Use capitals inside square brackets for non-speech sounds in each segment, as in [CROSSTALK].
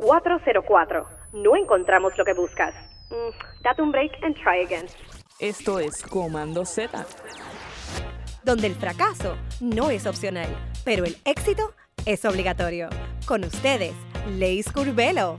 404. No encontramos lo que buscas. Mm, date un break and try again. Esto es Comando Z. Donde el fracaso no es opcional, pero el éxito es obligatorio. Con ustedes, Leis Curvelo.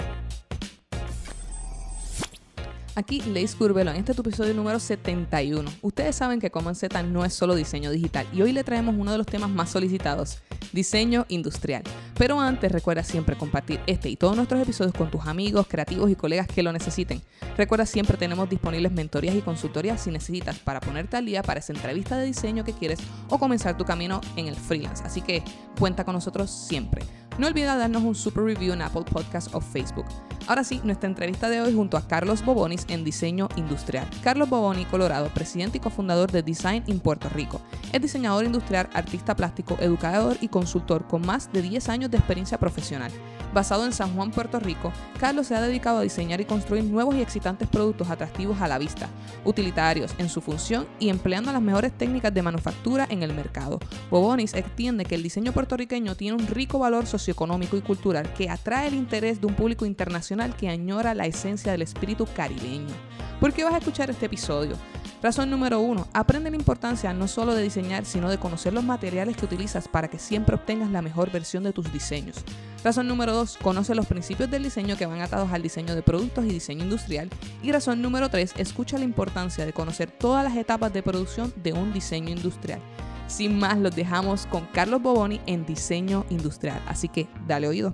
Aquí Leis Curvelo en este tu episodio número 71. Ustedes saben que Common Z no es solo diseño digital y hoy le traemos uno de los temas más solicitados, diseño industrial. Pero antes recuerda siempre compartir este y todos nuestros episodios con tus amigos, creativos y colegas que lo necesiten. Recuerda siempre tenemos disponibles mentorías y consultorías si necesitas para ponerte al día para esa entrevista de diseño que quieres o comenzar tu camino en el freelance. Así que cuenta con nosotros siempre. No olvida darnos un super review en Apple Podcast o Facebook. Ahora sí, nuestra entrevista de hoy junto a Carlos Bobonis en Diseño Industrial. Carlos Boboni, Colorado, presidente y cofundador de Design in Puerto Rico. Es diseñador industrial, artista plástico, educador y consultor con más de 10 años de experiencia profesional. Basado en San Juan, Puerto Rico, Carlos se ha dedicado a diseñar y construir nuevos y excitantes productos atractivos a la vista, utilitarios en su función y empleando las mejores técnicas de manufactura en el mercado. Bobonis extiende que el diseño puertorriqueño tiene un rico valor socioeconómico y cultural que atrae el interés de un público internacional que añora la esencia del espíritu caribeño. ¿Por qué vas a escuchar este episodio? Razón número uno, aprende la importancia no solo de diseñar, sino de conocer los materiales que utilizas para que siempre obtengas la mejor versión de tus diseños. Razón número dos, conoce los principios del diseño que van atados al diseño de productos y diseño industrial. Y razón número tres, escucha la importancia de conocer todas las etapas de producción de un diseño industrial. Sin más, los dejamos con Carlos Boboni en diseño industrial. Así que dale oído.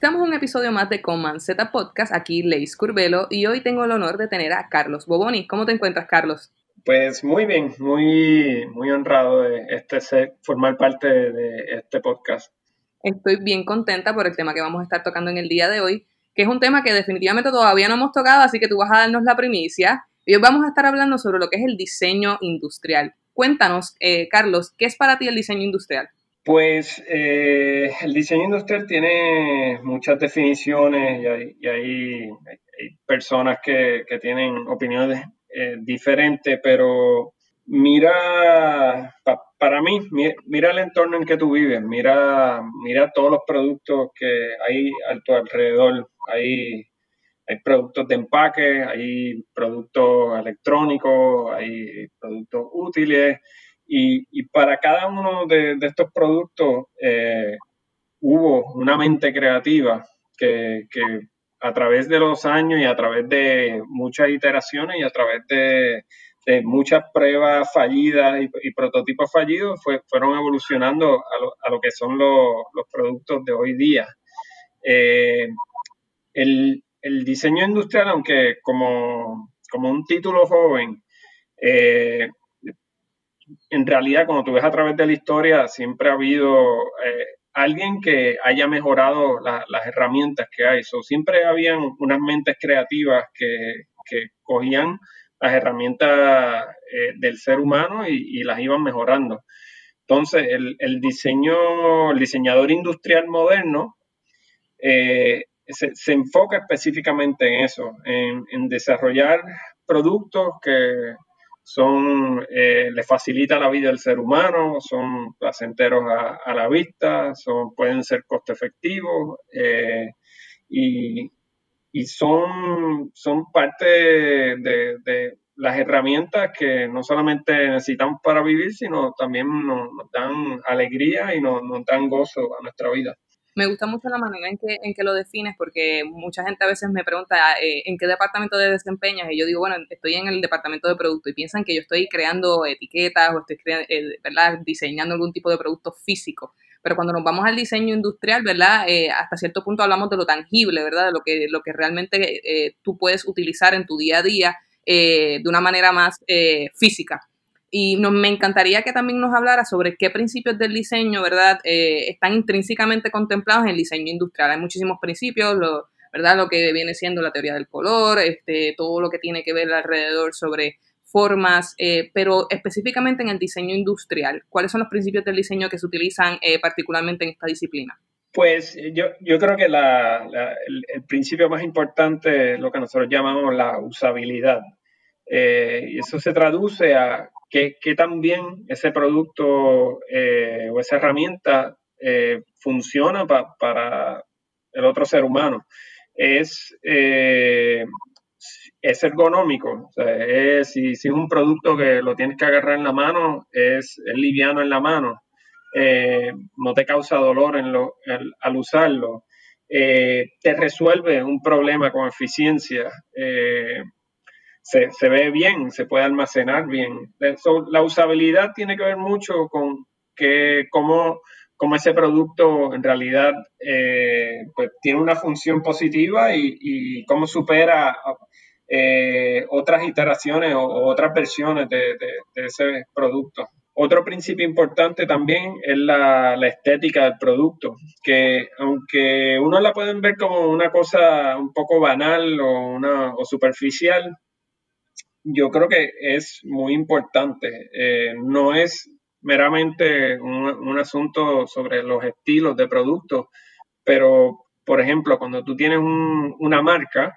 Estamos en un episodio más de Command Z Podcast, aquí Leis Curvelo, y hoy tengo el honor de tener a Carlos Boboni. ¿Cómo te encuentras, Carlos? Pues muy bien, muy, muy honrado de este ser, formar parte de este podcast. Estoy bien contenta por el tema que vamos a estar tocando en el día de hoy, que es un tema que definitivamente todavía no hemos tocado, así que tú vas a darnos la primicia. Y hoy vamos a estar hablando sobre lo que es el diseño industrial. Cuéntanos, eh, Carlos, ¿qué es para ti el diseño industrial? Pues eh, el diseño industrial tiene muchas definiciones y hay, personas que, tienen opiniones eh, diferentes, pero mira, para mí, mira el entorno en que tú vives, mira, mira todos los productos que hay a tu alrededor. Hay, hay productos de empaque, hay productos electrónicos, hay productos útiles y, para cada uno de, estos productos eh, hubo una mente creativa que, a través de los años y a través de muchas iteraciones y a través de, muchas pruebas fallidas y, prototipos fallidos fueron evolucionando a lo, que son los, productos de hoy día. Eh, el, diseño industrial, aunque como, un título joven, eh, en realidad, cuando tú ves a través de la historia, siempre ha habido eh, alguien que haya mejorado las herramientas que hay. siempre habían unas mentes creativas que, cogían las herramientas eh, del ser humano y, las iban mejorando. Entonces, el, diseño, el diseñador industrial moderno eh, se, enfoca específicamente en eso, en desarrollar productos que, son, eh, le facilita la vida al ser humano, son placenteros a, la vista, son, pueden ser costo efectivos eh, y, son, son parte de, las herramientas que no solamente necesitamos para vivir, sino también nos, dan alegría y nos dan gozo a nuestra vida me gusta mucho la manera en que, en que lo defines porque mucha gente a veces me pregunta eh, en qué departamento de desempeñas y yo digo, bueno, estoy en el departamento de producto y piensan que yo estoy creando etiquetas o estoy eh, ¿verdad? diseñando algún tipo de producto físico. Pero cuando nos vamos al diseño industrial, ¿verdad? Eh, hasta cierto punto hablamos de lo tangible, ¿verdad? De lo que, lo que realmente tú puedes utilizar en tu día a día de una manera más física. Y nos, me encantaría que también nos hablara sobre qué principios del diseño, ¿verdad?, eh, están intrínsecamente contemplados en el diseño industrial. Hay muchísimos principios, lo, ¿verdad?, lo que viene siendo la teoría del color, este, todo lo que tiene que ver alrededor sobre formas, eh, pero específicamente en el diseño industrial, ¿cuáles son los principios del diseño que se utilizan eh, particularmente en esta disciplina? Pues yo, yo creo que el, el, principio más importante es lo que nosotros llamamos la usabilidad. y eso se traduce a que, también ese producto eh, o esa herramienta funciona para el otro ser humano. Es, es ergonómico, si, es un producto que lo tienes que agarrar en la mano, es, liviano en la mano, no te causa dolor al usarlo. Eh, te resuelve un problema con eficiencia. Eh, se, ve bien, se puede almacenar bien. la usabilidad tiene que ver mucho con que cómo, ese producto en realidad eh, pues, tiene una función positiva y, cómo supera otras iteraciones o, otras versiones de ese producto. Otro principio importante también es la, estética del producto, que aunque uno la pueden ver como una cosa un poco banal o, una, o superficial, yo creo que es muy importante. Eh, no es meramente un, asunto sobre los estilos de productos, pero, por ejemplo, cuando tú tienes una marca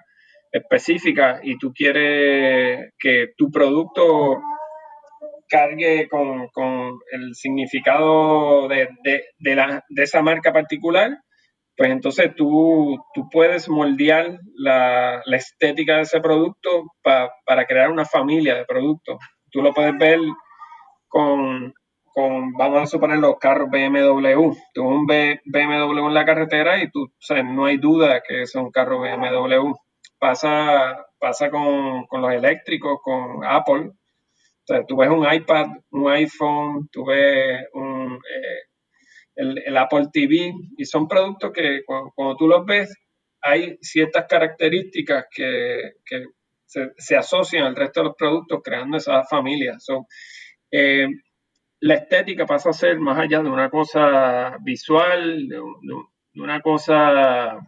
específica y tú quieres que tu producto cargue con, el significado de, esa marca particular, pues entonces tú, tú puedes moldear la, estética de ese producto para crear una familia de productos. Tú lo puedes ver con, vamos a suponer, los carros BMW. Tú un BMW en la carretera y tú, no hay duda que es un carro BMW. Pasa, pasa con, con los eléctricos, con Apple o sea, tú ves un iPad, un iPhone, tú ves un, eh, el, Apple TV y son productos que cuando, tú los ves hay ciertas características que, se, asocian al resto de los productos creando esa familia. Eh, la estética pasa a ser más allá de una cosa visual, de, una cosa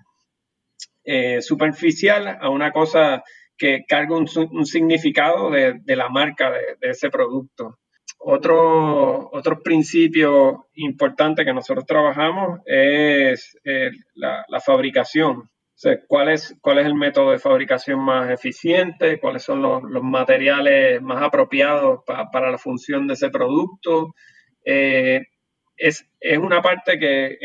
eh, superficial, a una cosa que carga un, significado de, la marca de, ese producto. Otro, otro principio importante que nosotros trabajamos es eh, la, fabricación. ¿cuál, es, ¿Cuál es el método de fabricación más eficiente? ¿Cuáles son los, materiales más apropiados para la función de ese producto? Eh, es, una parte que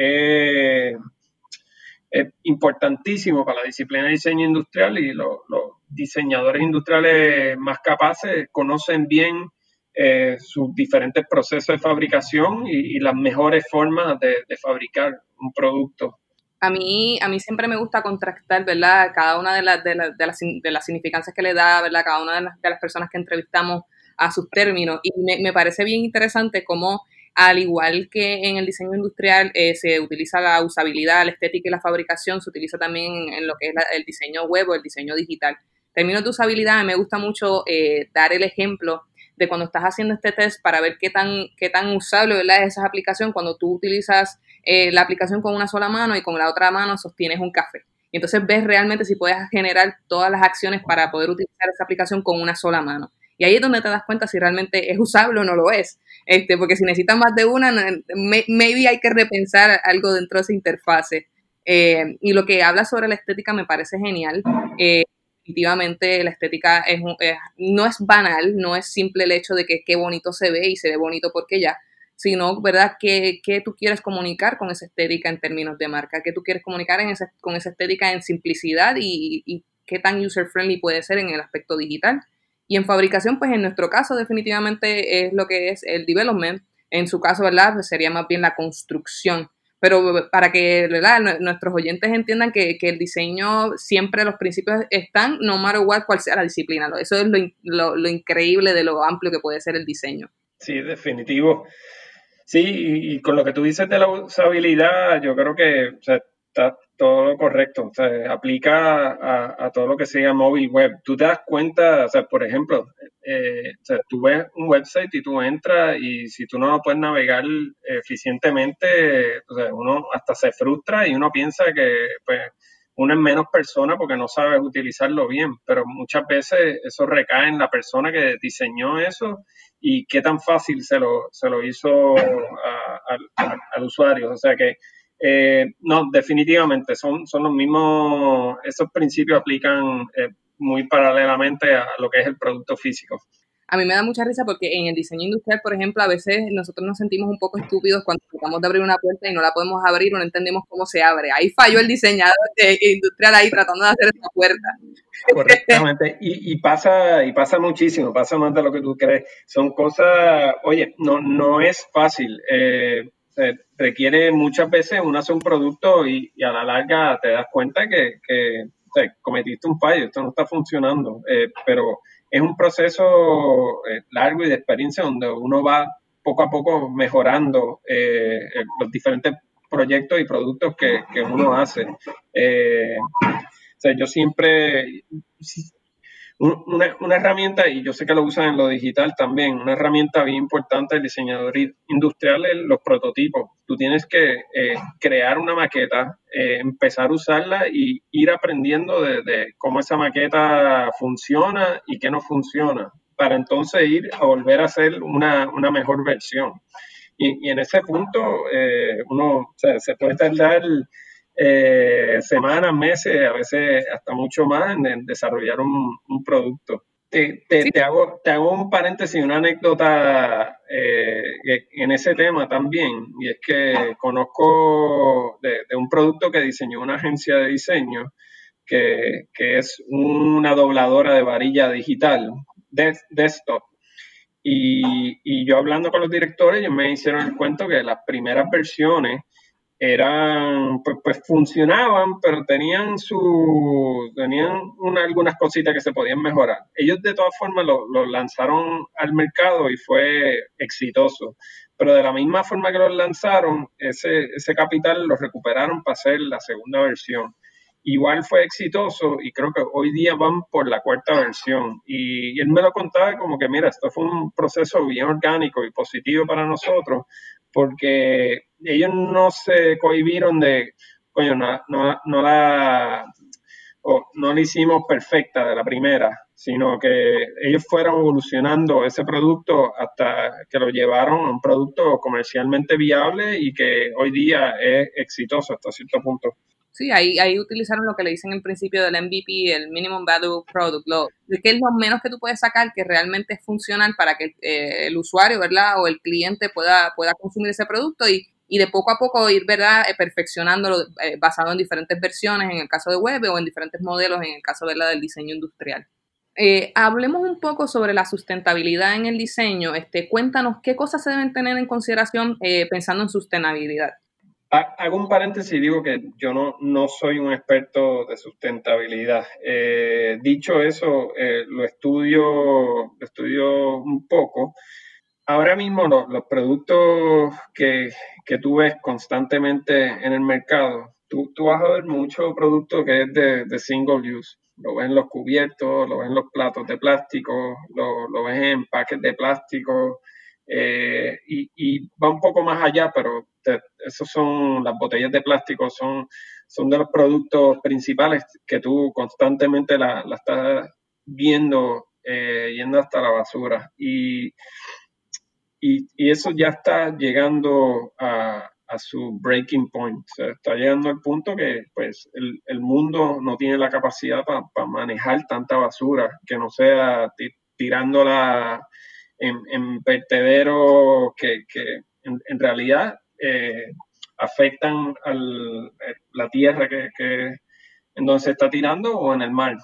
es importantísimo para la disciplina de diseño industrial y lo, diseñadores industriales más capaces conocen bien eh, sus diferentes procesos de fabricación y, las mejores formas de, fabricar un producto. A mí, a mí siempre me gusta contrastar, ¿verdad? Cada una de, las, de, las, de las significancias que le da, ¿verdad? Cada una de las, de las personas que entrevistamos a sus términos. Y me, parece bien interesante cómo al igual que en el diseño industrial eh, se utiliza la usabilidad, la estética y la fabricación, se utiliza también en, lo que es el diseño web o el diseño digital. En términos de usabilidad, me gusta mucho eh, dar el ejemplo de cuando estás haciendo este test para ver qué tan, qué tan usable ¿verdad? es esa aplicación cuando tú utilizas eh, la aplicación con una sola mano y con la otra mano sostienes un café. Y entonces ves realmente si puedes generar todas las acciones para poder utilizar esa aplicación con una sola mano. Y ahí es donde te das cuenta si realmente es usable o no lo es. Este, porque si necesitas más de una, maybe hay que repensar algo dentro de esa interfase. Eh, y lo que habla sobre la estética me parece genial. Eh, definitivamente la estética es, no es banal, no es simple el hecho de que qué bonito se ve y se ve bonito porque ya, sino, ¿verdad?, qué, tú quieres comunicar con esa estética en términos de marca, qué tú quieres comunicar en con esa estética en simplicidad y, y qué tan user-friendly puede ser en el aspecto digital. Y en fabricación, pues en nuestro caso definitivamente es lo que es el development. En su caso, ¿verdad? Pues sería más bien la construcción. Pero para que nuestros oyentes entiendan que, el diseño siempre los principios están, no matter what, cual sea la disciplina. Eso es lo, lo, increíble de lo amplio que puede ser el diseño. Sí, definitivo. Sí, y, con lo que tú dices de la usabilidad, yo creo que está todo lo correcto, o sea, aplica a, todo lo que sea móvil web. Tú te das cuenta, o sea, por ejemplo, eh, o sea, tú ves un website y tú entras y si tú no lo puedes navegar eficientemente, o sea, uno hasta se frustra y uno piensa que pues, uno es menos persona porque no sabe utilizarlo bien, pero muchas veces eso recae en la persona que diseñó eso y qué tan fácil se lo, se lo hizo al usuario. O sea que eh, no, definitivamente, son, son los mismos, esos principios aplican eh, muy paralelamente a lo que es el producto físico. a mí me da mucha risa porque en el diseño industrial, por ejemplo, a veces nosotros nos sentimos un poco estúpidos cuando tratamos de abrir una puerta y no la podemos abrir o no entendemos cómo se abre. Ahí falló el diseñador industrial ahí tratando de hacer esa puerta. [LAUGHS] Correctamente. Y, pasa, y pasa muchísimo, pasa más de lo que tú crees. Son cosas, oye, no, no es fácil. Eh, requiere muchas veces uno hace un producto y, a la larga te das cuenta que, cometiste un fallo, esto no está funcionando. Eh, pero es un proceso eh, largo y de experiencia donde uno va poco a poco mejorando eh, los diferentes proyectos y productos que, uno hace. Eh, yo siempre, una, una, herramienta, y yo sé que lo usan en lo digital también, una herramienta bien importante del diseñador industrial es los prototipos. Tú tienes que eh, crear una maqueta, eh, empezar a usarla y ir aprendiendo de, cómo esa maqueta funciona y qué no funciona, para entonces ir a volver a hacer una, una mejor versión. Y, en ese punto eh, uno se puede tardar eh, semanas, meses, a veces hasta mucho más en, desarrollar un, producto. Te, te, hago, te hago un paréntesis, una anécdota eh, en ese tema también, y es que conozco de, un producto que diseñó una agencia de diseño, que, es una dobladora de varilla digital, desktop. Y, y, yo hablando con los directores, ellos me hicieron el cuento que las primeras versiones eran, pues, pues, funcionaban, pero tenían su, tenían algunas cositas que se podían mejorar. Ellos de todas formas lo, lanzaron al mercado y fue exitoso. Pero de la misma forma que los lanzaron, ese, ese capital lo recuperaron para hacer la segunda versión. Igual fue exitoso y creo que hoy día van por la cuarta versión. Y, y él me lo contaba como que, mira, esto fue un proceso bien orgánico y positivo para nosotros, porque ellos no se cohibieron de, coño, no, no, la, no la hicimos perfecta de la primera, sino que ellos fueron evolucionando ese producto hasta que lo llevaron a un producto comercialmente viable y que hoy día es exitoso hasta cierto punto. Sí, ahí, ahí utilizaron lo que le dicen en principio del MVP, el Minimum Value Product, lo, que es lo menos que tú puedes sacar que realmente es funcional para que eh, el usuario, ¿verdad? O el cliente pueda, pueda consumir ese producto y, y de poco a poco ir, ¿verdad? Eh, perfeccionándolo eh, basado en diferentes versiones, en el caso de web o en diferentes modelos, en el caso, ¿verdad? Del diseño industrial. hablemos un poco sobre la sustentabilidad en el diseño. Este, cuéntanos qué cosas se deben tener en consideración pensando en sustentabilidad. Hago un paréntesis y digo que yo no, no soy un experto de sustentabilidad. Eh, dicho eso, eh, lo, estudio, estudio un poco. Ahora mismo los productos que, que, tú ves constantemente en el mercado, tú, tú vas a ver mucho producto que es de, de, single use. Lo ves en los cubiertos, lo ves en los platos de plástico, lo, lo ves en empaques de plástico, eh, y, y, va un poco más allá, pero esos son las botellas de plástico, son, son de los productos principales que tú constantemente la, la estás viendo eh, yendo hasta la basura. Y, y, y, eso ya está llegando a, a su breaking point. está llegando al punto que pues, el, el mundo no tiene la capacidad para manejar tanta basura, que no sea tirándola en, vertederos que, que en, realidad eh, afectan a eh, la tierra que, en donde se está tirando o en el mar.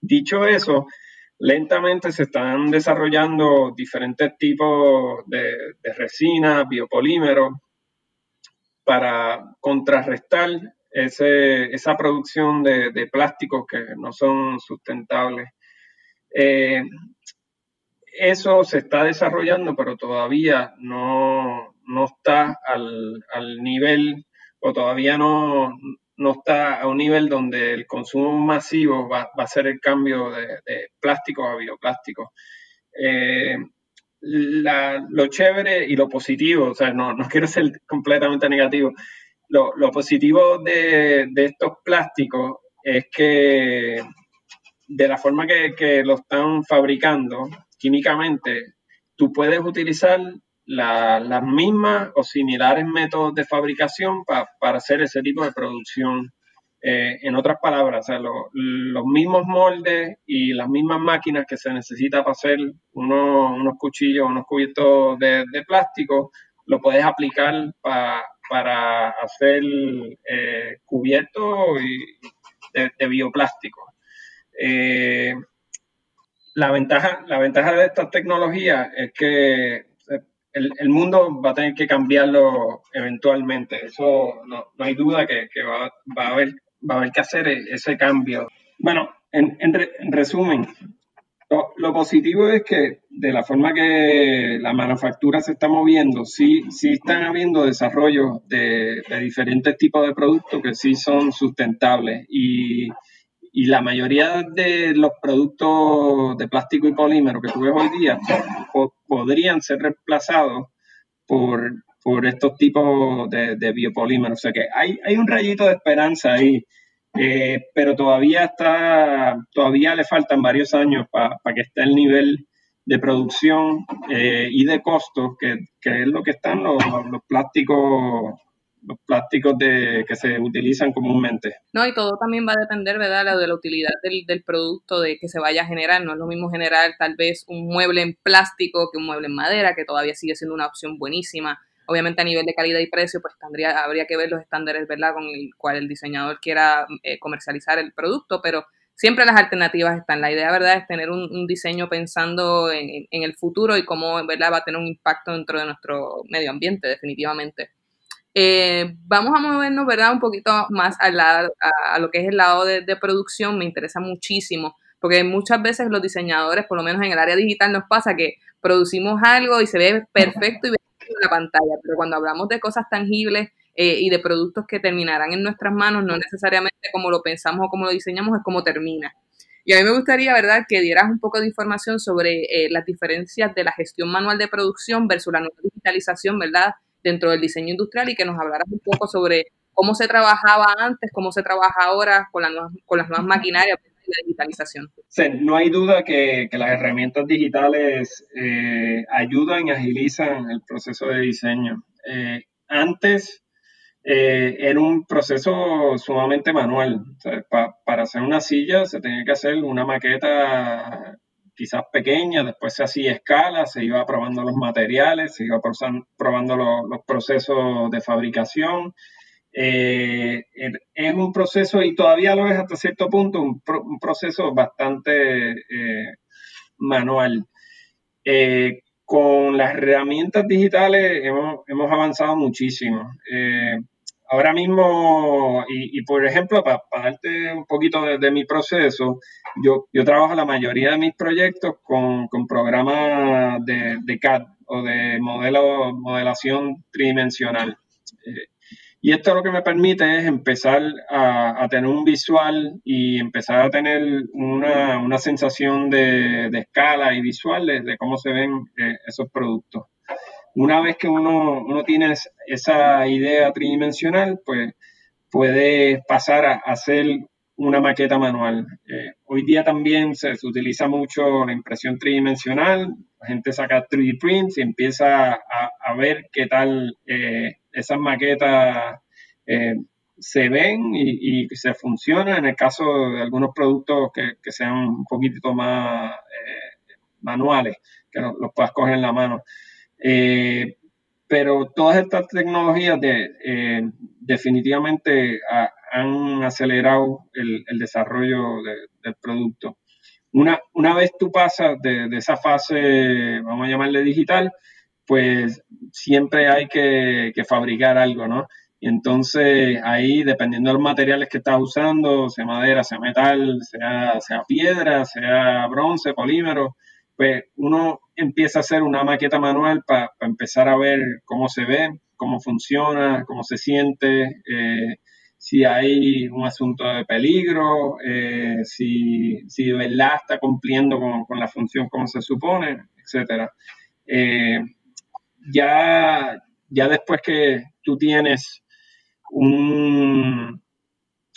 Dicho eso, lentamente se están desarrollando diferentes tipos de, resina, biopolímeros, para contrarrestar esa producción de, plásticos que no son sustentables. Eh, eso se está desarrollando, pero todavía no, no está al, al, nivel o todavía no, no, está a un nivel donde el consumo masivo va, va a ser el cambio de, de plásticos a bioplástico. Eh, lo chévere y lo positivo, o sea, no, no quiero ser completamente negativo, lo, lo positivo de, de, estos plásticos es que de la forma que, que lo están fabricando, químicamente, tú puedes utilizar las mismas o similares métodos de fabricación para hacer ese tipo de producción. Eh, en otras palabras, los mismos moldes y las mismas máquinas que se necesita para hacer unos, cuchillos, unos cubitos de, plástico, lo puedes aplicar para hacer eh, cubiertos de, bioplástico. Eh, la, ventaja, la ventaja de estas tecnologías es que el, mundo va a tener que cambiarlo eventualmente. Eso no, hay duda que, va, a haber, va a haber que hacer ese cambio. Bueno, en, resumen, lo, positivo es que de la forma que la manufactura se está moviendo, sí, sí están habiendo desarrollos de, de diferentes tipos de productos que sí son sustentables y y la mayoría de los productos de plástico y polímero que tú ves hoy día podrían ser reemplazados por, por estos tipos de, de, biopolímeros. O sea que hay, hay un rayito de esperanza ahí, eh, pero todavía está, todavía le faltan varios años para que esté el nivel de producción eh, y de costos que, que, es lo que están los, los plásticos los plásticos de, que se utilizan comúnmente. No, y todo también va a depender, ¿verdad?, de la utilidad del, del, producto de que se vaya a generar. No es lo mismo generar tal vez un mueble en plástico que un mueble en madera, que todavía sigue siendo una opción buenísima. Obviamente a nivel de calidad y precio, pues tendría, habría que ver los estándares, ¿verdad?, con el cual el diseñador quiera eh, comercializar el producto, pero siempre las alternativas están. La idea, ¿verdad?, es tener un, diseño pensando en, en, el futuro y cómo, ¿verdad?, va a tener un impacto dentro de nuestro medio ambiente, definitivamente. Eh, vamos a movernos, ¿verdad? Un poquito más a, a, lo que es el lado de, producción, me interesa muchísimo, porque muchas veces los diseñadores, por lo menos en el área digital, nos pasa que producimos algo y se ve perfecto y ve en la pantalla, pero cuando hablamos de cosas tangibles eh, y de productos que terminarán en nuestras manos, no necesariamente como lo pensamos o como lo diseñamos, es como termina. Y a mí me gustaría, ¿verdad?, que dieras un poco de información sobre eh, las diferencias de la gestión manual de producción versus la nueva digitalización, ¿verdad?, dentro del diseño industrial y que nos hablaras un poco sobre cómo se trabajaba antes, cómo se trabaja ahora con, con las nuevas maquinarias de digitalización. Sí, no hay duda que, las herramientas digitales eh, ayudan y agilizan el proceso de diseño. Eh, antes eh, era un proceso sumamente manual. para hacer una silla se tenía que hacer una maqueta quizás pequeña, después se hacía escala, se iba probando los materiales, se iba probando los, procesos de fabricación. Eh, es un proceso, y todavía lo es hasta cierto punto, un, proceso bastante eh, manual. Eh, con las herramientas digitales hemos, hemos avanzado muchísimo ahora mismo, y, por ejemplo, para, darte un poquito de, mi proceso, yo, yo trabajo la mayoría de mis proyectos con, programas de, CAD o de modelo, modelación tridimensional. Eh, y esto lo que me permite es empezar a, tener un visual y empezar a tener una, sensación de, escala y visual de, cómo se ven eh, esos productos una vez que uno, uno tiene esa idea tridimensional, pues puede pasar a hacer una maqueta manual. Eh, hoy día también se, utiliza mucho la impresión tridimensional, la gente saca 3D prints y empieza a, ver qué tal eh, esas maquetas eh, se ven y, se funcionan en el caso de algunos productos que, sean un poquito más manuales, que los puedas coger en la mano. Eh, pero todas estas tecnologías eh, definitivamente han acelerado el, desarrollo del producto. Una, una, vez tú pasas de, esa fase, vamos a llamarle digital, pues siempre hay que, fabricar algo, ¿no? Y entonces ahí, dependiendo de los materiales que estás usando, sea madera, sea metal, sea piedra, sea bronce, polímero, pues uno empieza a hacer una maqueta manual para empezar a ver cómo se ve, cómo funciona, cómo se siente, eh, si hay un asunto de peligro, eh, si, si, de verdad está cumpliendo con, la función como se supone, etc. Eh, ya, ya después que tú tienes un,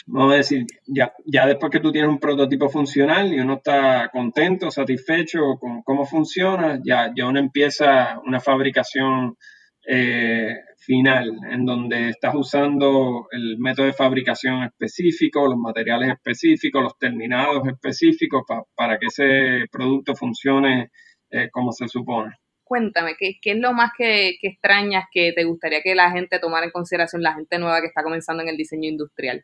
vamos a decir, ya, ya después que tú tienes un prototipo funcional y uno está contento, satisfecho con cómo funciona, ya, ya uno empieza una fabricación eh, final, en donde estás usando el método de fabricación específico, los materiales específicos, los terminados específicos para que ese producto funcione eh, como se supone. Cuéntame, ¿qué, es lo más que, extrañas que te gustaría que la gente tomara en consideración, la gente nueva que está comenzando en el diseño industrial?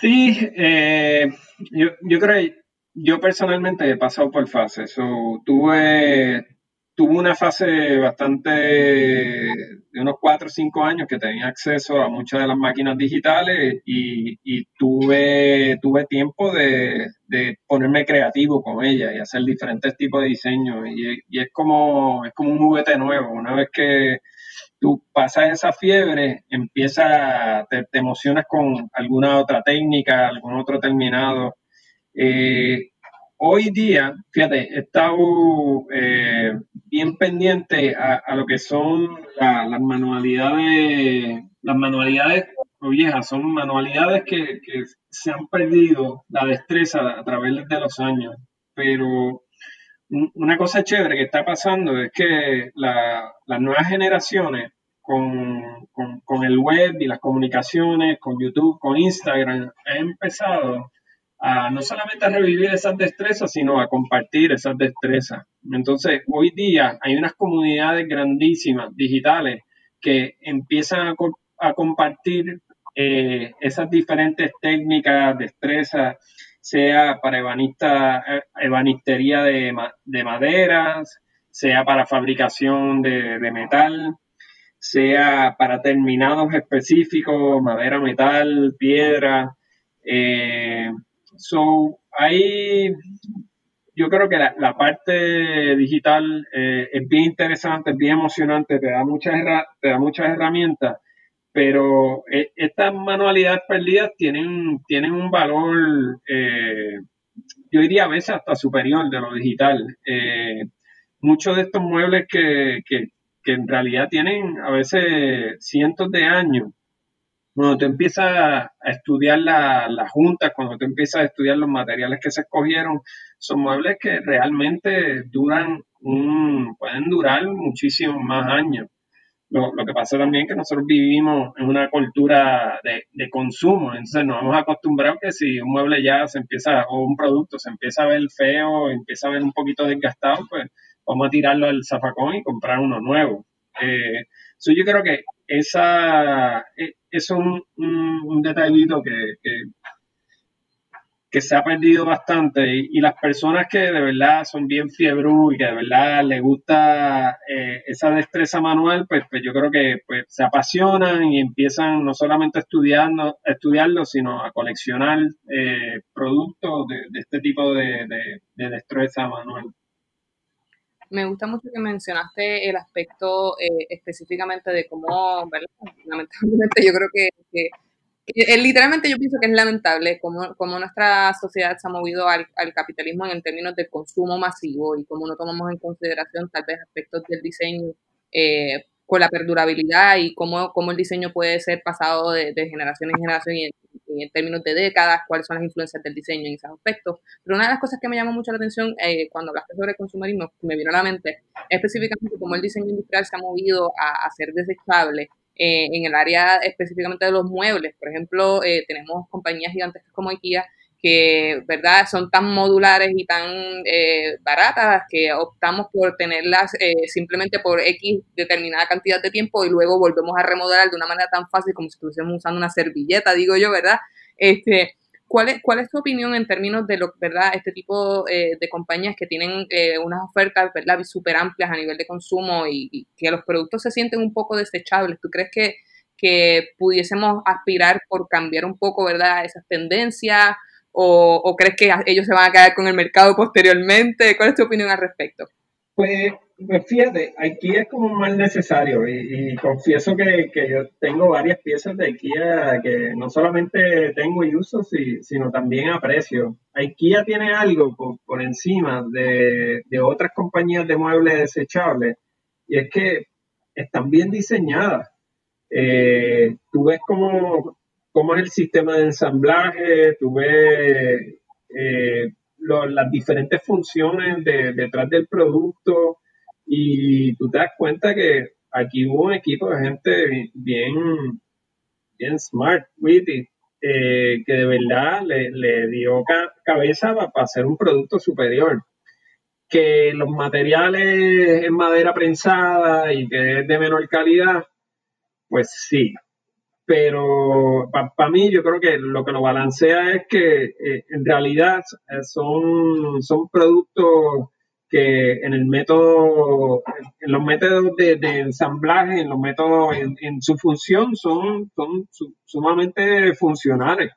Sí, eh, yo, yo creo, yo personalmente he pasado por fases. tuve tuve una fase bastante de unos 4 o 5 años que tenía acceso a muchas de las máquinas digitales y, tuve, tuve tiempo de, ponerme creativo con ellas y hacer diferentes tipos de diseños. Y, es, como, es como un juguete nuevo. Una vez que tú pasas esa fiebre, empieza, te, te emocionas con alguna otra técnica, algún otro terminado. Eh, Hoy día, fíjate, he estado eh, bien pendiente a, lo que son las manualidades, las manualidades viejas, son manualidades que, se han perdido la destreza a través de los años. Pero una cosa chévere que está pasando es que las nuevas generaciones con, con, el web y las comunicaciones, con YouTube, con Instagram, han empezado no solamente a revivir esas destrezas, sino a compartir esas destrezas. Entonces, hoy día hay unas comunidades grandísimas digitales que empiezan a, compartir eh, esas diferentes técnicas, destrezas, sea para ebanista, eh, ebanistería de, maderas, sea para fabricación de, metal, sea para terminados específicos, madera, metal, piedra, eh, So, ahí yo creo que la, parte digital eh, es bien interesante, es bien emocionante, te da muchas, te da muchas herramientas, pero eh, estas manualidades perdidas tienen, tienen un valor, eh, yo diría a veces hasta superior de lo digital. muchos de estos muebles que, que, que en realidad tienen a veces cientos de años, cuando tú empiezas a estudiar las juntas, cuando tú empiezas a estudiar los materiales que se escogieron, son muebles que realmente duran, un, pueden durar muchísimos más años. Lo, que pasa también es que nosotros vivimos en una cultura de, de, consumo, entonces nos hemos acostumbrado que si un mueble ya se empieza, o un producto se empieza a ver feo, empieza a ver un poquito desgastado, pues vamos a tirarlo al zafacón y comprar uno nuevo. Eh, yo creo que esa, e, es un, un, detallito que, se ha perdido bastante y, las personas que de verdad son bien fiebrú y que de verdad les gusta eh, esa destreza manual, pues, pues, yo creo que pues, se apasionan y empiezan no solamente a, estudiarlo, estudiarlo sino a coleccionar eh, productos de, este tipo de, de destreza manual. Me gusta mucho que mencionaste el aspecto eh, específicamente de cómo, lamentablemente yo creo que, eh, literalmente yo pienso que es lamentable cómo, cómo nuestra sociedad se ha movido al, capitalismo en términos de consumo masivo y cómo no tomamos en consideración tal vez aspectos del diseño eh, con la perdurabilidad y cómo, cómo el diseño puede ser pasado de, generación en generación y en términos de décadas, cuáles son las influencias del diseño en esos aspectos. Pero una de las cosas que me llamó mucho la atención eh, cuando hablaste sobre consumerismo, me vino a la mente, específicamente cómo el diseño industrial se ha movido a, ser desechable eh, en el área específicamente de los muebles. Por ejemplo, eh, tenemos compañías gigantescas como IKEA que verdad son tan modulares y tan eh, baratas que optamos por tenerlas eh, simplemente por X determinada cantidad de tiempo y luego volvemos a remodelar de una manera tan fácil como si estuviésemos usando una servilleta, digo yo, ¿verdad? Este, ¿cuál, es, ¿Cuál es tu opinión en términos de lo verdad este tipo eh, de compañías que tienen unas ofertas súper amplias a nivel de consumo y, que los productos se sienten un poco desechables? ¿Tú crees que, que pudiésemos aspirar por cambiar un poco, ¿verdad? Esas tendencias o, crees que ellos se van a quedar con el mercado posteriormente? ¿Cuál es tu opinión al respecto? Pues, pues fíjate, aquí es como más necesario y, confieso que, yo tengo varias piezas de IKEA que no solamente tengo y uso, sino también aprecio. IKEA tiene algo por, encima de, otras compañías de muebles desechables y es que están bien diseñadas. Eh, tú ves como cómo es el sistema de ensamblaje, tú ves eh, las diferentes funciones detrás del producto y tú te das cuenta que aquí hubo un equipo de gente bien, bien smart, witty, eh, que de verdad le, dio cabeza para hacer un producto superior. Que los materiales en madera prensada y que es de menor calidad, pues sí. Pero para mí yo creo que lo que lo balancea es que eh, en realidad eh, son, son productos que en el método, en los métodos de, ensamblaje, en los métodos, en, su función, son, son sumamente funcionales.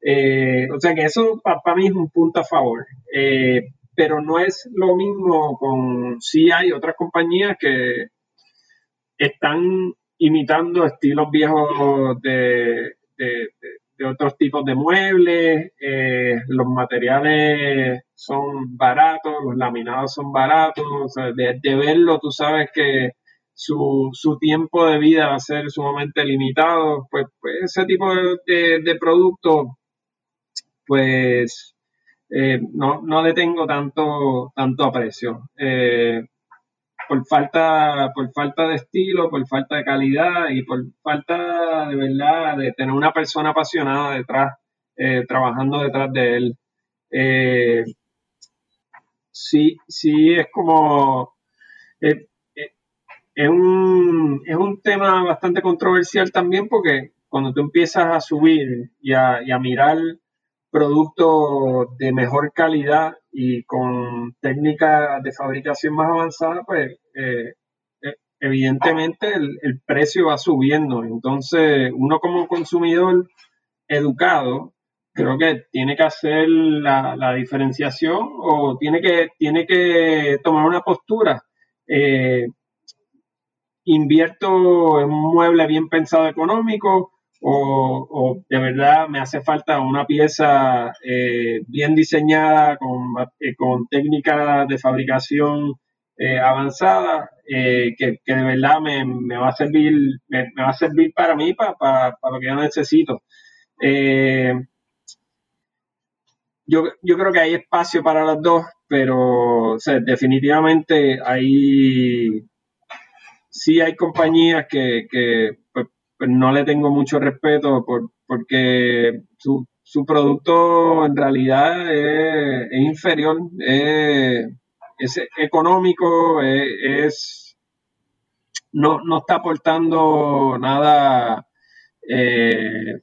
Eh, o sea que eso para mí es un punto a favor. Pero no es lo mismo con sí hay otras compañías que están imitando estilos viejos de, de otros tipos de muebles, eh, los materiales son baratos, los laminados son baratos, de, verlo tú sabes que su, tiempo de vida va a ser sumamente limitado, pues, pues ese tipo de, de, productos, pues eh, no, no le tengo tanto, tanto aprecio. Eh, por falta, por falta de estilo, por falta de calidad y por falta de verdad de tener una persona apasionada detrás, eh, trabajando detrás de él. Eh, sí, sí es como eh, es, un, es un tema bastante controversial también porque cuando tú empiezas a subir y a, y a mirar productos de mejor calidad y con técnicas de fabricación más avanzadas, pues eh, eh, evidentemente el, precio va subiendo. Entonces, uno como consumidor educado, creo que tiene que hacer la, diferenciación o tiene que, tiene que tomar una postura. Eh, invierto en un mueble bien pensado económico o, de verdad me hace falta una pieza eh, bien diseñada con, con técnicas de fabricación eh, avanzada que, de verdad me, va a servir me, va a servir para mí para, lo que yo necesito. Yo, yo creo que hay espacio para las dos pero definitivamente hay sí hay compañías que, que pues, pues no le tengo mucho respeto por, porque su, su producto en realidad es, inferior, es, económico, es, no, no, está aportando nada eh,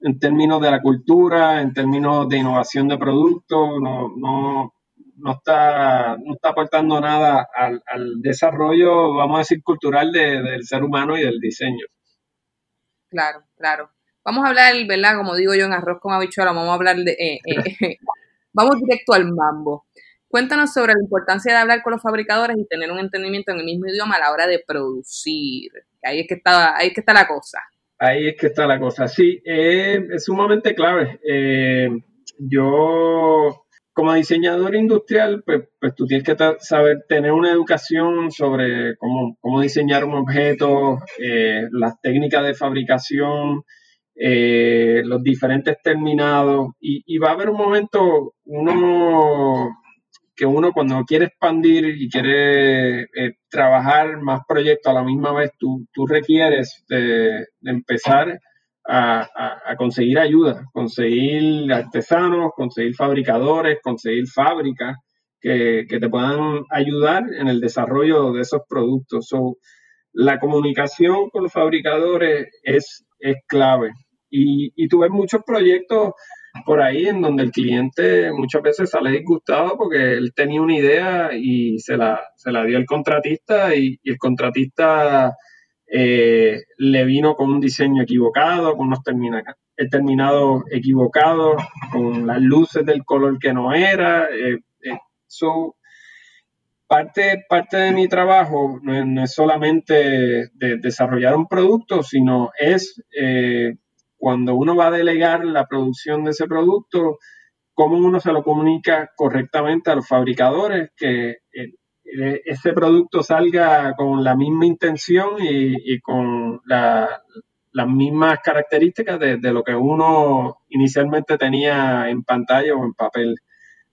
en términos de la cultura, en términos de innovación de productos, no, no, no, está, no está aportando nada al, al desarrollo, vamos a decir, cultural del ser humano y del diseño. Claro, claro. Vamos a hablar, ¿verdad? Como digo yo en arroz con habichuela, vamos a hablar de... Eh, [LAUGHS] eh, vamos directo al mambo. Cuéntanos sobre la importancia de hablar con los fabricadores y tener un entendimiento en el mismo idioma a la hora de producir. Ahí es que está, ahí es que está la cosa. Ahí es que está la cosa. Sí, eh, es sumamente clave. yo como diseñador industrial, pues, pues tú tienes que saber tener una educación sobre cómo, cómo diseñar un objeto, eh, las técnicas de fabricación, eh, los diferentes terminados. Y, va a haber un momento, uno que uno cuando quiere expandir y quiere eh, trabajar más proyectos a la misma vez, tú, tú requieres de, empezar a, conseguir ayuda, conseguir artesanos, conseguir fabricadores, conseguir fábricas que, te puedan ayudar en el desarrollo de esos productos. la comunicación con los fabricadores es, es clave. Y, y tú ves muchos proyectos por ahí en donde el cliente muchas veces sale disgustado porque él tenía una idea y se la, se la dio el contratista y, el contratista eh, le vino con un diseño equivocado, con unos terminados equivocados, con las luces del color que no era. Eh, eh, parte, parte de mi trabajo no es, solamente de desarrollar un producto, sino es cuando uno va a delegar la producción de ese producto, cómo uno se lo comunica correctamente a los fabricadores, que ese producto salga con la misma intención y, con las mismas características de, lo que uno inicialmente tenía en pantalla o en papel.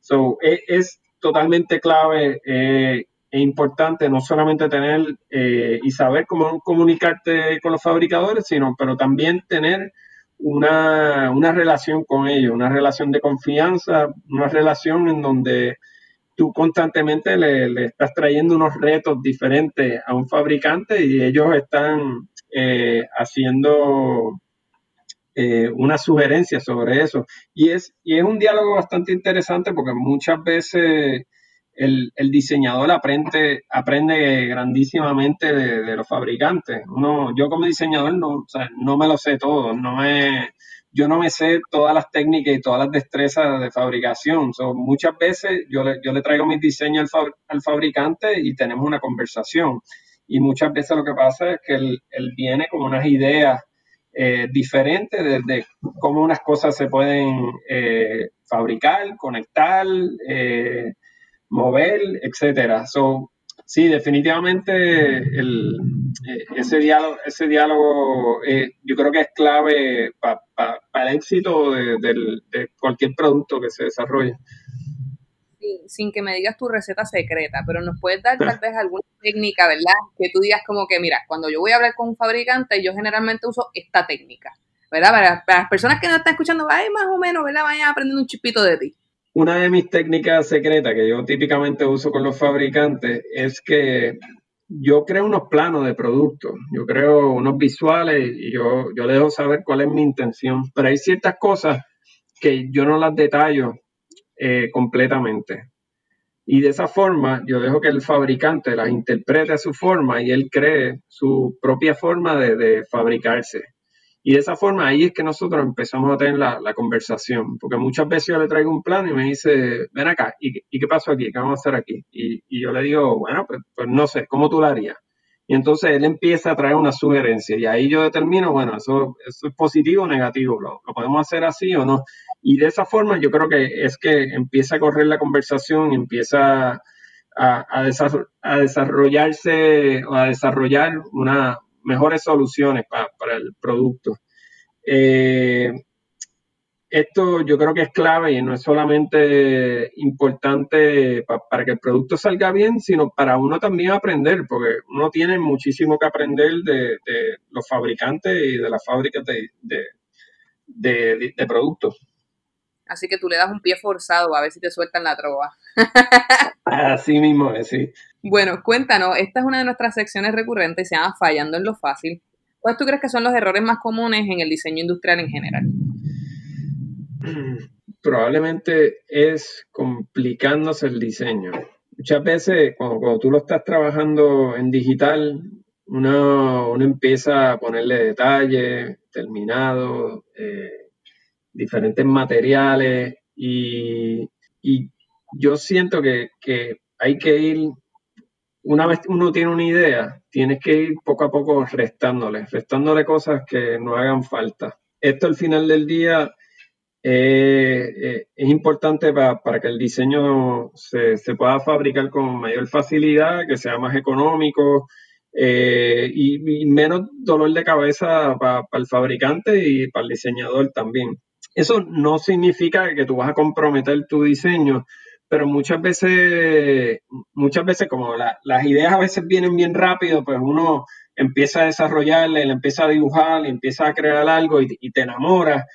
So, es, totalmente clave eh, es importante no solamente tener eh, y saber cómo comunicarte con los fabricadores, sino pero también tener una, relación con ellos, una relación de confianza, una relación en donde tú constantemente le, estás trayendo unos retos diferentes a un fabricante y ellos están eh, haciendo eh, una sugerencia sobre eso. Y es, y es un diálogo bastante interesante porque muchas veces el, diseñador aprende, aprende grandísimamente de, los fabricantes. Uno, yo como diseñador no, no me lo sé todo, no me, yo no me sé todas las técnicas y todas las destrezas de fabricación. muchas veces yo le, yo le traigo mis diseños al, fabricante y tenemos una conversación. Y muchas veces lo que pasa es que él, viene con unas ideas eh, diferentes de, cómo unas cosas se pueden eh, fabricar, conectar, eh, mover, etcétera. So, sí, definitivamente eh, ese diálogo, ese diálogo eh, yo creo que es clave para el éxito de, cualquier producto que se desarrolle. Sin que me digas tu receta secreta, pero nos puedes dar tal vez alguna técnica, ¿verdad? Que tú digas como que, mira, cuando yo voy a hablar con un fabricante, yo generalmente uso esta técnica, ¿verdad? Para, las personas que no están escuchando, ay, más o menos, ¿verdad? Vayan aprendiendo un chipito de ti. Una de mis técnicas secretas que yo típicamente uso con los fabricantes es que yo creo unos planos de producto, yo creo unos visuales y yo, yo dejo saber cuál es mi intención, pero hay ciertas cosas que yo no las detallo eh, completamente. Y de esa forma yo dejo que el fabricante las interprete a su forma y él cree su propia forma de fabricarse. Y de esa forma ahí es que nosotros empezamos a tener la, conversación, porque muchas veces yo le traigo un plan y me dice, ven acá, ¿y, qué pasó aquí? ¿Qué vamos a hacer aquí? Y, yo le digo, bueno, pues, pues, no sé, ¿cómo tú lo harías? Y entonces él empieza a traer una sugerencia y ahí yo determino, bueno, eso, es positivo o negativo, ¿lo, podemos hacer así o no? Y de esa forma yo creo que es que empieza a correr la conversación empieza a, a, desarrollarse o a desarrollar una, mejores soluciones para el producto. Eh, esto yo creo que es clave y no es solamente importante para que el producto salga bien, sino para uno también aprender, porque uno tiene muchísimo que aprender de, los fabricantes y de las fábricas de, de, productos. Así que tú le das un pie forzado a ver si te sueltan la trova. Así mismo es, sí. Bueno, cuéntanos, esta es una de nuestras secciones recurrentes se llama Fallando en lo Fácil. ¿Cuáles tú crees que son los errores más comunes en el diseño industrial en general? [CLEARS THROAT] Probablemente es complicándose el diseño. Muchas veces cuando, tú lo estás trabajando en digital, uno, empieza a ponerle detalles, terminados, eh, diferentes materiales y, yo siento que, que hay que ir una vez uno tiene una idea, tienes que ir poco a poco restándole, restándole cosas que no hagan falta. Esto al final del día eh, eh, es importante para, que el diseño se, pueda fabricar con mayor facilidad, que sea más económico eh, y, menos dolor de cabeza para el fabricante y para el diseñador también. Eso no significa que tú vas a comprometer tu diseño, pero muchas veces, muchas veces como las ideas a veces vienen bien rápido, pues uno empieza a desarrollarle, le empieza a dibujar, le empieza a crear algo y, te enamora,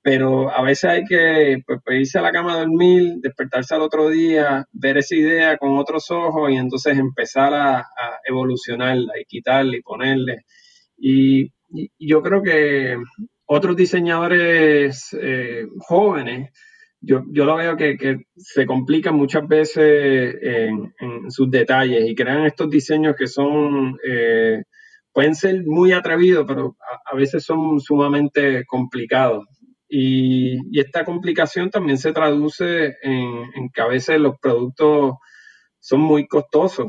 pero a veces hay que pues, pues, irse a la cama a dormir, despertarse al otro día, ver esa idea con otros ojos y entonces empezar a, evolucionarla y quitarle y ponerle. Y, yo creo que otros diseñadores eh, jóvenes, yo, yo lo veo que, se complican muchas veces en, sus detalles y crean estos diseños que son, eh, pueden ser muy atrevidos, pero a, veces son sumamente complicados. Y, esta complicación también se traduce en, en, que a veces los productos son muy costosos.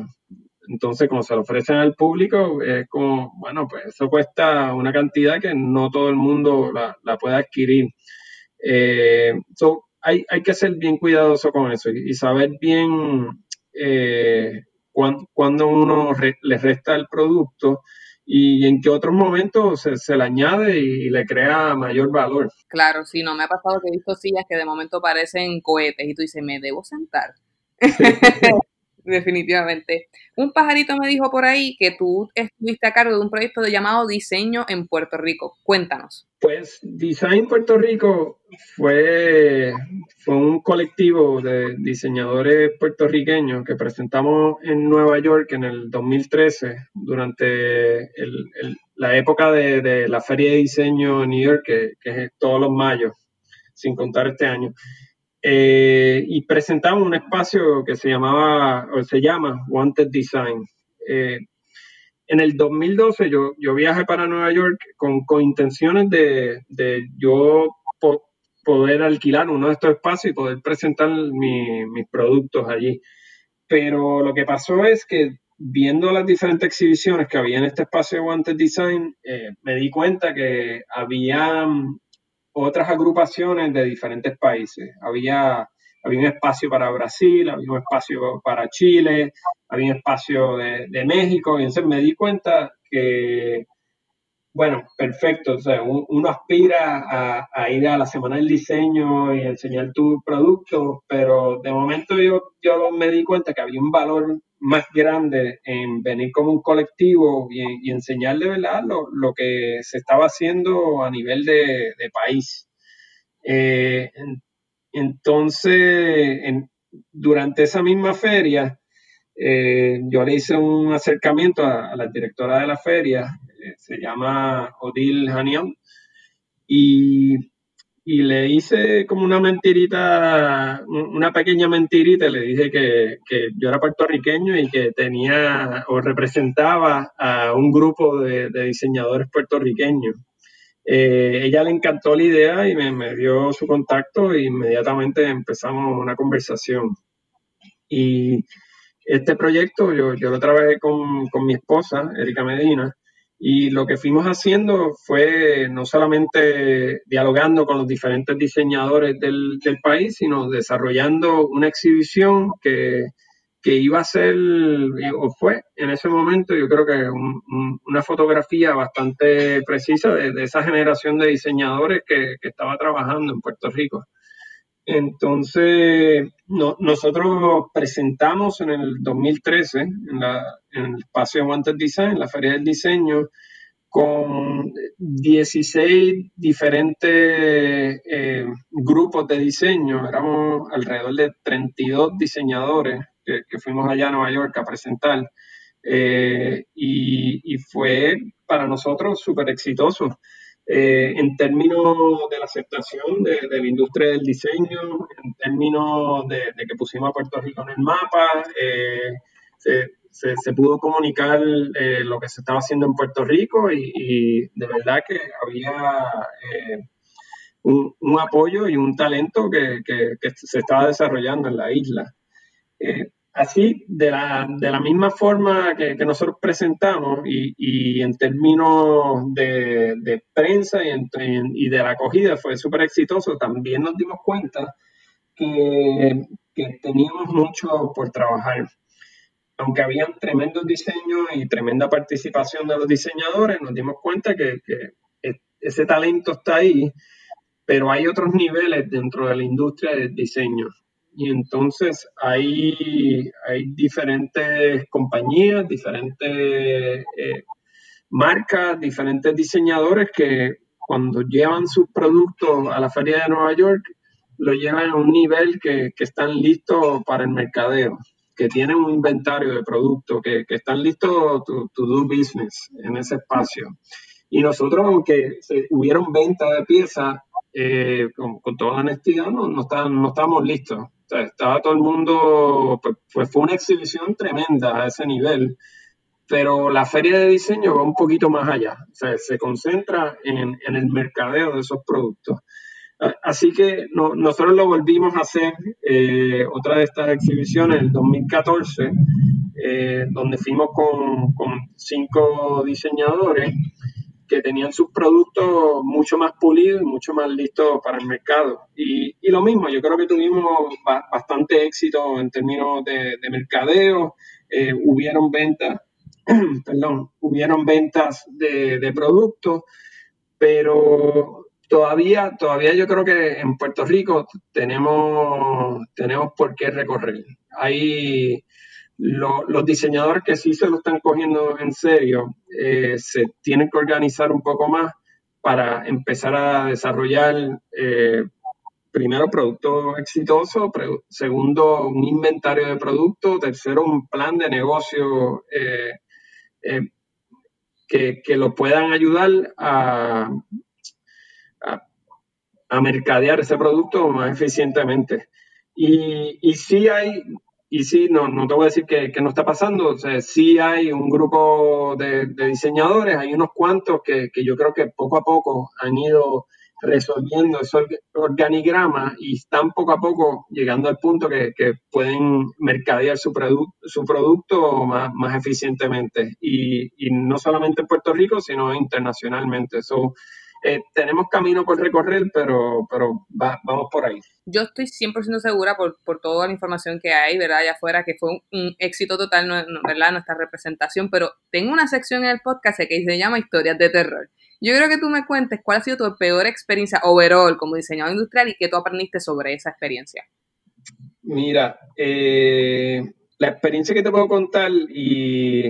Entonces, como se lo ofrecen al público, es como, bueno, pues eso cuesta una cantidad que no todo el mundo la, la puede adquirir. Eh, hay, que ser bien cuidadoso con eso y, saber bien eh, cuándo, uno le resta el producto y en qué otros momentos se, le añade y, le crea mayor valor. Claro, sí, no me ha pasado que he visto sillas que de momento parecen cohetes y tú dices, me debo sentar. [LAUGHS] definitivamente. Un pajarito me dijo por ahí que tú estuviste a cargo de un proyecto llamado Diseño en Puerto Rico. Cuéntanos. Pues Design Puerto Rico fue, fue un colectivo de diseñadores puertorriqueños que presentamos en Nueva York en el 2013 durante la época de, la Feria de Diseño en New York, que, que es todos los mayos, sin contar este año. Eh, y presentamos un espacio que se llamaba, o se llama Wanted Design. Eh, en el 2012 yo, yo viajé para Nueva York con, con intenciones de, de yo poder alquilar uno de estos espacios y poder presentar mis productos allí. Pero lo que pasó es que viendo las diferentes exhibiciones que había en este espacio de Wanted Design, eh, me di cuenta que había otras agrupaciones de diferentes países. Había, había un espacio para Brasil, había un espacio para Chile, había un espacio de, México, y entonces me di cuenta que, bueno, perfecto, o sea, uno aspira a, ir a la semana del diseño y enseñar tu producto, pero de momento yo, yo me di cuenta que había un valor más grande en venir como un colectivo y, enseñar de verdad lo, que se estaba haciendo a nivel de, país. Eh, entonces, durante esa misma feria, eh, yo le hice un acercamiento a, la directora de la feria, eh, se llama Odile Hanion, y y le hice como una mentirita, una pequeña mentirita, le dije que, yo era puertorriqueño y que tenía o representaba a un grupo de, diseñadores puertorriqueños. Eh, ella le encantó la idea y me, dio su contacto e inmediatamente empezamos una conversación. Y este proyecto yo, yo lo trabajé con, con mi esposa, Erika Medina, y lo que fuimos haciendo fue no solamente dialogando con los diferentes diseñadores del, país, sino desarrollando una exhibición que, iba a ser, o fue en ese momento, yo creo que una fotografía bastante precisa de, esa generación de diseñadores que, estaba trabajando en Puerto Rico. Entonces, nosotros presentamos en el 2013, en, el espacio Wanted Design, la Feria del Diseño, con 16 diferentes eh, grupos de diseño. Éramos alrededor de 32 diseñadores que, fuimos allá a Nueva York a presentar. Eh, y, y, fue para nosotros súper exitoso. Eh, en términos de la aceptación de, la industria del diseño, en términos de, que pusimos a Puerto Rico en el mapa, eh, se, pudo comunicar eh, lo que se estaba haciendo en Puerto Rico y, de verdad que había un, apoyo y un talento que, se estaba desarrollando en la isla. Así, de la, de la misma forma que, nosotros presentamos y, en términos de, prensa y, y, de la acogida fue súper exitoso, también nos dimos cuenta que, teníamos mucho por trabajar. Aunque habían tremendos diseños y tremenda participación de los diseñadores, nos dimos cuenta que, que ese talento está ahí, pero hay otros niveles dentro de la industria del diseño y entonces hay, hay diferentes compañías, diferentes eh, marcas, diferentes diseñadores que cuando llevan sus productos a la feria de Nueva York, lo llevan a un nivel que, están listos para el mercadeo, que tienen un inventario de productos, que, están listos to, do business en ese espacio. Y nosotros, aunque hubieron venta de piezas, eh, con, toda honestidad, no, no, no estábamos listos estaba todo el mundo, pues, fue una exhibición tremenda a ese nivel, pero la feria de diseño va un poquito más allá, o sea, se concentra en, el mercadeo de esos productos. Así que nosotros lo volvimos a hacer, eh, otra de estas exhibiciones, en 2014, eh, donde fuimos con, con cinco diseñadores que tenían sus productos mucho más pulidos y mucho más listos para el mercado. Y, lo mismo, yo creo que tuvimos bastante éxito en términos de, mercadeo, eh, hubieron ventas, [CLEARS THROAT] perdón, hubieron ventas de, productos, pero todavía, todavía yo creo que en Puerto Rico tenemos, tenemos por qué recorrer. Hay los diseñadores que sí se lo están cogiendo en serio eh, se tienen que organizar un poco más para empezar a desarrollar eh, primero producto exitoso, segundo un inventario de productos, tercero un plan de negocio eh, que, que, lo puedan ayudar a, a, mercadear ese producto más eficientemente. Y, y sí hay y sí, no, no te voy a decir que, no está pasando, o sea, sí hay un grupo de, diseñadores, hay unos cuantos que, yo creo que poco a poco han ido resolviendo ese organigrama y están poco a poco llegando al punto que, pueden mercadear su, su producto más, más eficientemente y, no solamente en Puerto Rico, sino internacionalmente. So, eh, tenemos camino por recorrer, pero, pero vamos por ahí. Yo estoy 100% segura por, por, toda la información que hay, ¿verdad? Allá afuera, que fue un, éxito total, ¿verdad? Nuestra representación, pero tengo una sección en el podcast que se llama Historias de Terror. Yo creo que tú me cuentes cuál ha sido tu peor experiencia overall como diseñador industrial y qué tú aprendiste sobre esa experiencia. Mira, eh, la experiencia que te puedo contar y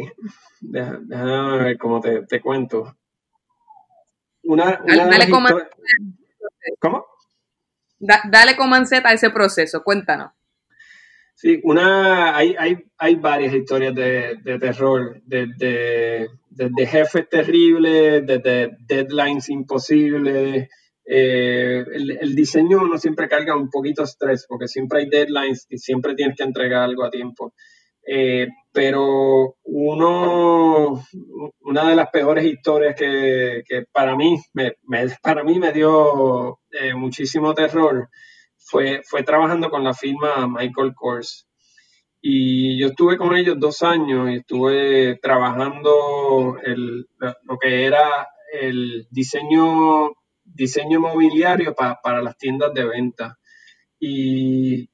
déjame ver cómo te, te cuento dale, ¿Cómo? dale comanceta a ese proceso, cuéntanos. Sí, una, hay, hay, hay varias historias de, terror, desde, jefes terribles, desde deadlines imposibles. Eh, el, diseño no siempre carga un poquito estrés, porque siempre hay deadlines y siempre tienes que entregar algo a tiempo. Eh, pero uno, una de las peores historias que, para, mí, me, para mí me dio eh, muchísimo terror fue, fue trabajando con la firma Michael Kors. Y yo estuve con ellos dos años y estuve trabajando lo que era el diseño, diseño mobiliario para las tiendas de venta. Y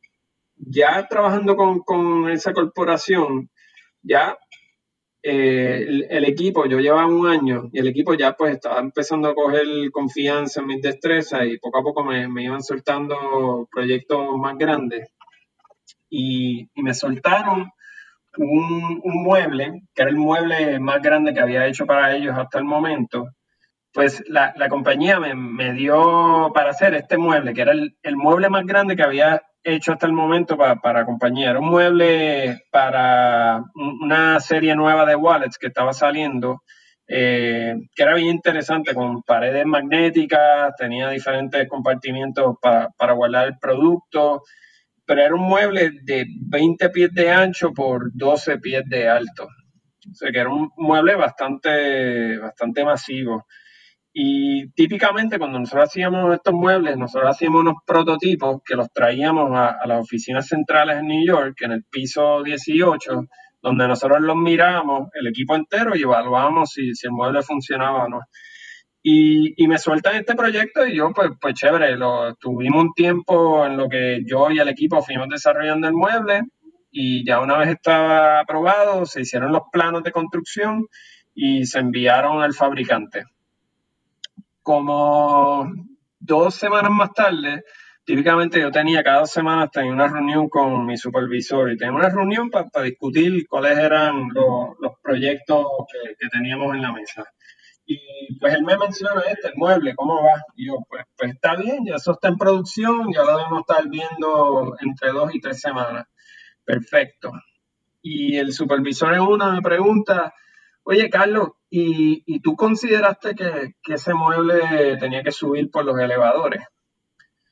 ya trabajando con, con esa corporación, ya eh, el, equipo, yo llevaba un año y el equipo ya pues estaba empezando a coger confianza en mis destrezas y poco a poco me, iban soltando proyectos más grandes. Y, me soltaron un, mueble, que era el mueble más grande que había hecho para ellos hasta el momento. Pues la, compañía me, dio para hacer este mueble, que era el, el mueble más grande que había hecho hasta el momento para, para compañía. Era un mueble para una serie nueva de wallets que estaba saliendo, eh, que era bien interesante, con paredes magnéticas, tenía diferentes compartimientos para, para guardar el producto, pero era un mueble de 20 pies de ancho por 12 pies de alto. O sea que era un mueble bastante, bastante masivo. Y típicamente cuando nosotros hacíamos estos muebles, nosotros hacíamos unos prototipos que los traíamos a, las oficinas centrales en New York, en el piso 18, donde nosotros los mirábamos, el equipo entero, y evaluábamos si, el mueble funcionaba o no. Y, me sueltan este proyecto y yo, pues, pues chévere, tuvimos un tiempo en lo que yo y el equipo fuimos desarrollando el mueble y ya una vez estaba aprobado, se hicieron los planos de construcción y se enviaron al fabricante como dos semanas más tarde, típicamente yo tenía cada dos semanas tenía una reunión con mi supervisor y tenía una reunión para discutir cuáles eran los, proyectos que, teníamos en la mesa. Y pues él me menciona este, el mueble, ¿cómo va? Y yo, pues, pues está bien, ya eso está en producción, ya lo debemos estar viendo entre dos y tres semanas. Perfecto. Y el supervisor en una me pregunta, oye Carlos, ¿Y, tú consideraste que, ese mueble tenía que subir por los elevadores?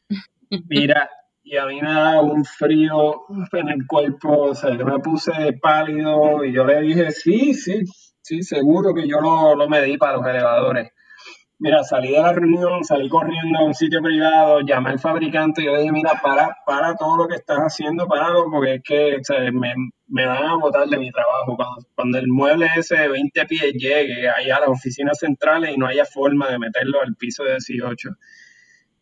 [LAUGHS] Mira, y a mí me da un frío en el cuerpo, o sea, yo me puse pálido y yo le dije, sí, sí, sí, seguro que yo lo, lo medí para los elevadores. Mira, salí de la reunión, salí corriendo a un sitio privado, llamé al fabricante y yo le dije, mira, para, para todo lo que estás haciendo, paralo, porque es que me, me, van a botar de mi trabajo. Cuando, el mueble ese de 20 pies llegue ahí a las oficinas centrales y no haya forma de meterlo al piso de 18.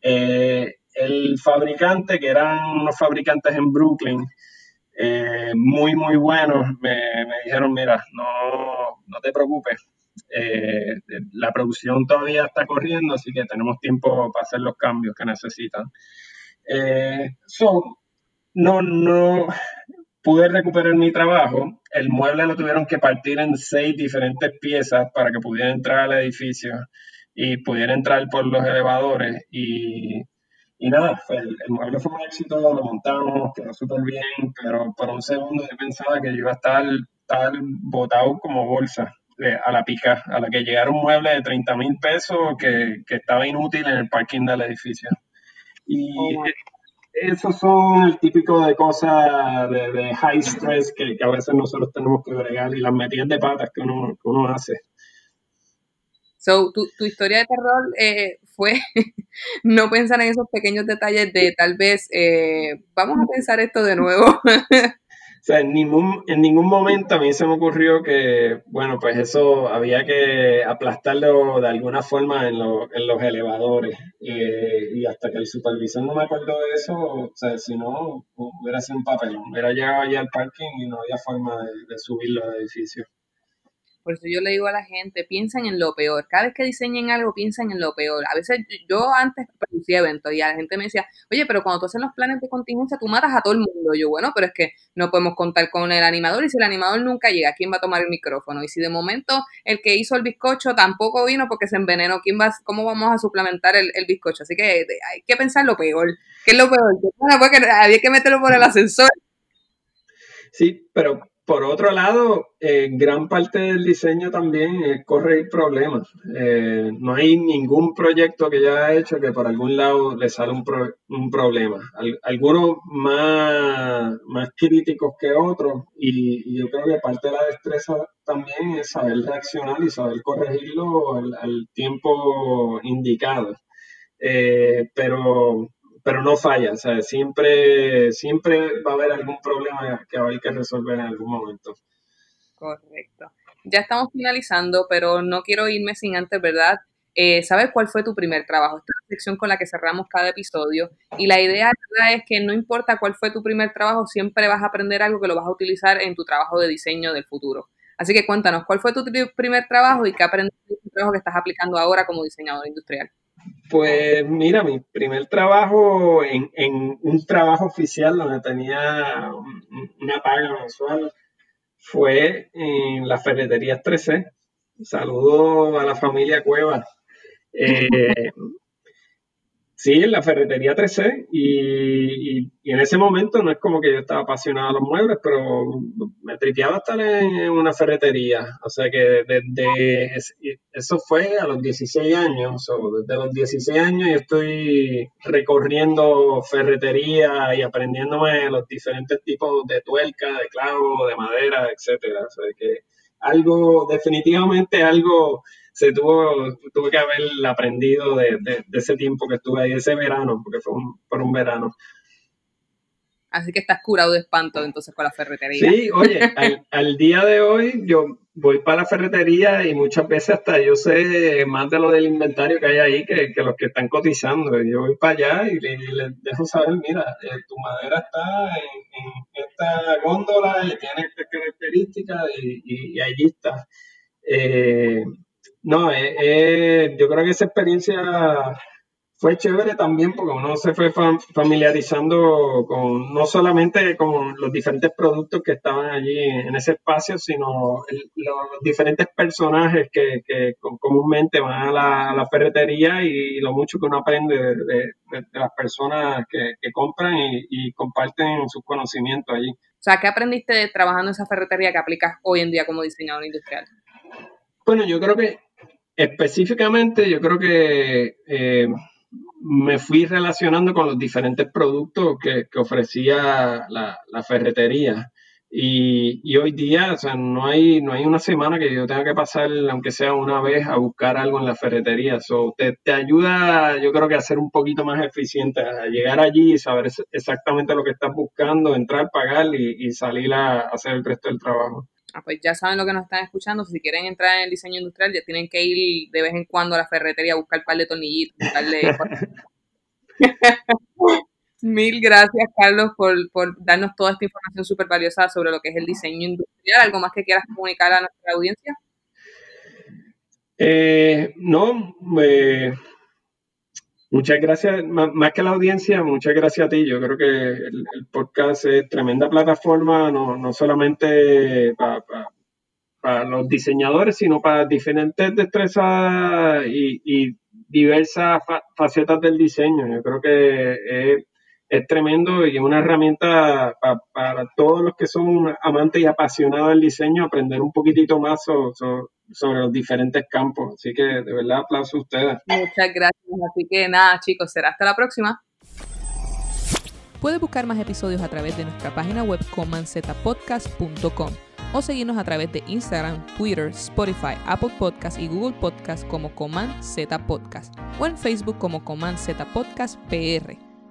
Eh, el fabricante, que eran unos fabricantes en Brooklyn, eh, muy, muy buenos, me, me dijeron, mira, no, no te preocupes, eh, la producción todavía está corriendo, así que tenemos tiempo para hacer los cambios que necesitan. Eh, no, no, pude recuperar mi trabajo, el mueble lo tuvieron que partir en seis diferentes piezas para que pudiera entrar al edificio y pudiera entrar por los elevadores. Y, y nada, el, mueble fue un éxito, lo montamos, quedó súper bien, pero por un segundo yo pensaba que yo iba a estar, estar botado como bolsa eh, a la pica, a la que llegara un mueble de 30 mil pesos que, que, estaba inútil en el parking del edificio. Y oh, esos son el típico de cosas de, high stress que, a veces nosotros tenemos que agregar y las metidas de patas que uno, uno hace. So, tu, tu historia de terror eh, fue [LAUGHS] no pensar en esos pequeños detalles de tal vez, eh, vamos a pensar esto de nuevo. [LAUGHS] O sea, en ningún, en ningún momento a mí se me ocurrió que, bueno, pues eso había que aplastarlo de alguna forma en, en los elevadores. Eh, y hasta que el supervisor no me acordó de eso, o sea, si no, hubiera sido un papelón. Hubiera llegado allá al parking y no había forma de, de subirlo al edificio. Por eso yo le digo a la gente, piensen en lo peor. Cada vez que diseñen algo, piensen en lo peor. A veces yo antes producía eventos y la gente me decía, oye, pero cuando tú haces los planes de contingencia, tú matas a todo el mundo. Yo, bueno, pero es que no podemos contar con el animador y si el animador nunca llega, ¿quién va a tomar el micrófono? Y si de momento el que hizo el bizcocho tampoco vino porque se envenenó, ¿quién va, ¿cómo vamos a suplementar el, bizcocho? Así que hay que pensar lo peor. ¿Qué es lo peor? Bueno, había que meterlo por el ascensor. Sí, pero por otro lado, eh, gran parte del diseño también es corregir problemas. Eh, no hay ningún proyecto que ya haya hecho que por algún lado le sale un, problema. algunos más, más críticos que otros y, yo creo que parte de la destreza también es saber reaccionar y saber corregirlo al, tiempo indicado. Eh, pero pero no falla, sea, siempre, siempre va a haber algún problema que va a haber que resolver en algún momento. Correcto. Ya estamos finalizando, pero no quiero irme sin antes, ¿verdad? Eh, ¿Sabes cuál fue tu primer trabajo? Esta es la sección con la que cerramos cada episodio. Y la idea es que no importa cuál fue tu primer trabajo, siempre vas a aprender algo que lo vas a utilizar en tu trabajo de diseño del futuro. Así que cuéntanos, ¿cuál fue tu primer trabajo y qué aprendiste en tu trabajo que estás aplicando ahora como diseñador industrial? Pues mira, mi primer trabajo en, un trabajo oficial donde tenía una paga mensual fue en la ferretería 13. Saludo a la familia Cueva. Eh, [LAUGHS] Sí, en la ferretería 3C y, en ese momento no es como que yo estaba apasionado a los muebles, pero me tripeaba estar en una ferretería. O sea que desde eso fue a los 16 años. O desde los 16 años yo estoy recorriendo ferretería y aprendiéndome los diferentes tipos de tuerca, de clavo, de madera, etcétera. O sea que algo, definitivamente algo se tuvo, tuve que haber aprendido de, ese tiempo que estuve ahí, ese verano, porque fue un, por un verano. Así que estás curado de espanto entonces con la ferretería. Sí, oye, al, día de hoy yo voy para la ferretería y muchas veces hasta yo sé más de lo del inventario que hay ahí que, los que están cotizando. Yo voy para allá y, les dejo saber, mira, eh, tu madera está en, esta góndola y tiene estas características y, y, allí está. Eh, no, eh, eh, yo creo que esa experiencia fue chévere también porque uno se fue familiarizando con no solamente con los diferentes productos que estaban allí en ese espacio, sino los diferentes personajes que, comúnmente van a la, ferretería y lo mucho que uno aprende de, las personas que, compran y, y, comparten sus conocimientos allí. O sea, ¿qué aprendiste trabajando en esa ferretería que aplicas hoy en día como diseñador industrial? Bueno, yo creo que Específicamente, yo creo que eh, me fui relacionando con los diferentes productos que, ofrecía la, ferretería. Y, hoy día, o sea, no hay, no hay una semana que yo tenga que pasar, aunque sea una vez, a buscar algo en la ferretería. Eso te, ayuda, yo creo que a ser un poquito más eficiente, a llegar allí y saber exactamente lo que estás buscando, entrar, pagar y salir a hacer el resto del trabajo. Ah, pues ya saben lo que nos están escuchando. Si quieren entrar en el diseño industrial, ya tienen que ir de vez en cuando a la ferretería a buscar un par de tornillitos, [LAUGHS] Mil gracias, Carlos, por, darnos toda esta información súper valiosa sobre lo que es el diseño industrial. ¿Algo más que quieras comunicar a nuestra audiencia? Eh, no, Muchas gracias, más que la audiencia, muchas gracias a ti. Yo creo que el, podcast es tremenda plataforma, no, no solamente para los diseñadores, sino para diferentes destrezas y, diversas facetas del diseño. Yo creo que es, es tremendo y es una herramienta para todos los que son amantes y apasionados del diseño, aprender un poquitito más sobre los diferentes campos. Así que de verdad aplauso a ustedes. Muchas gracias. Así que nada, chicos, será hasta la próxima. Puedes buscar más episodios a través de nuestra página web comanzetapodcast.com o seguirnos a través de Instagram, Twitter, Spotify, Apple Podcast y Google Podcast como Coman Z Podcast o en Facebook como Coman Z Podcast PR.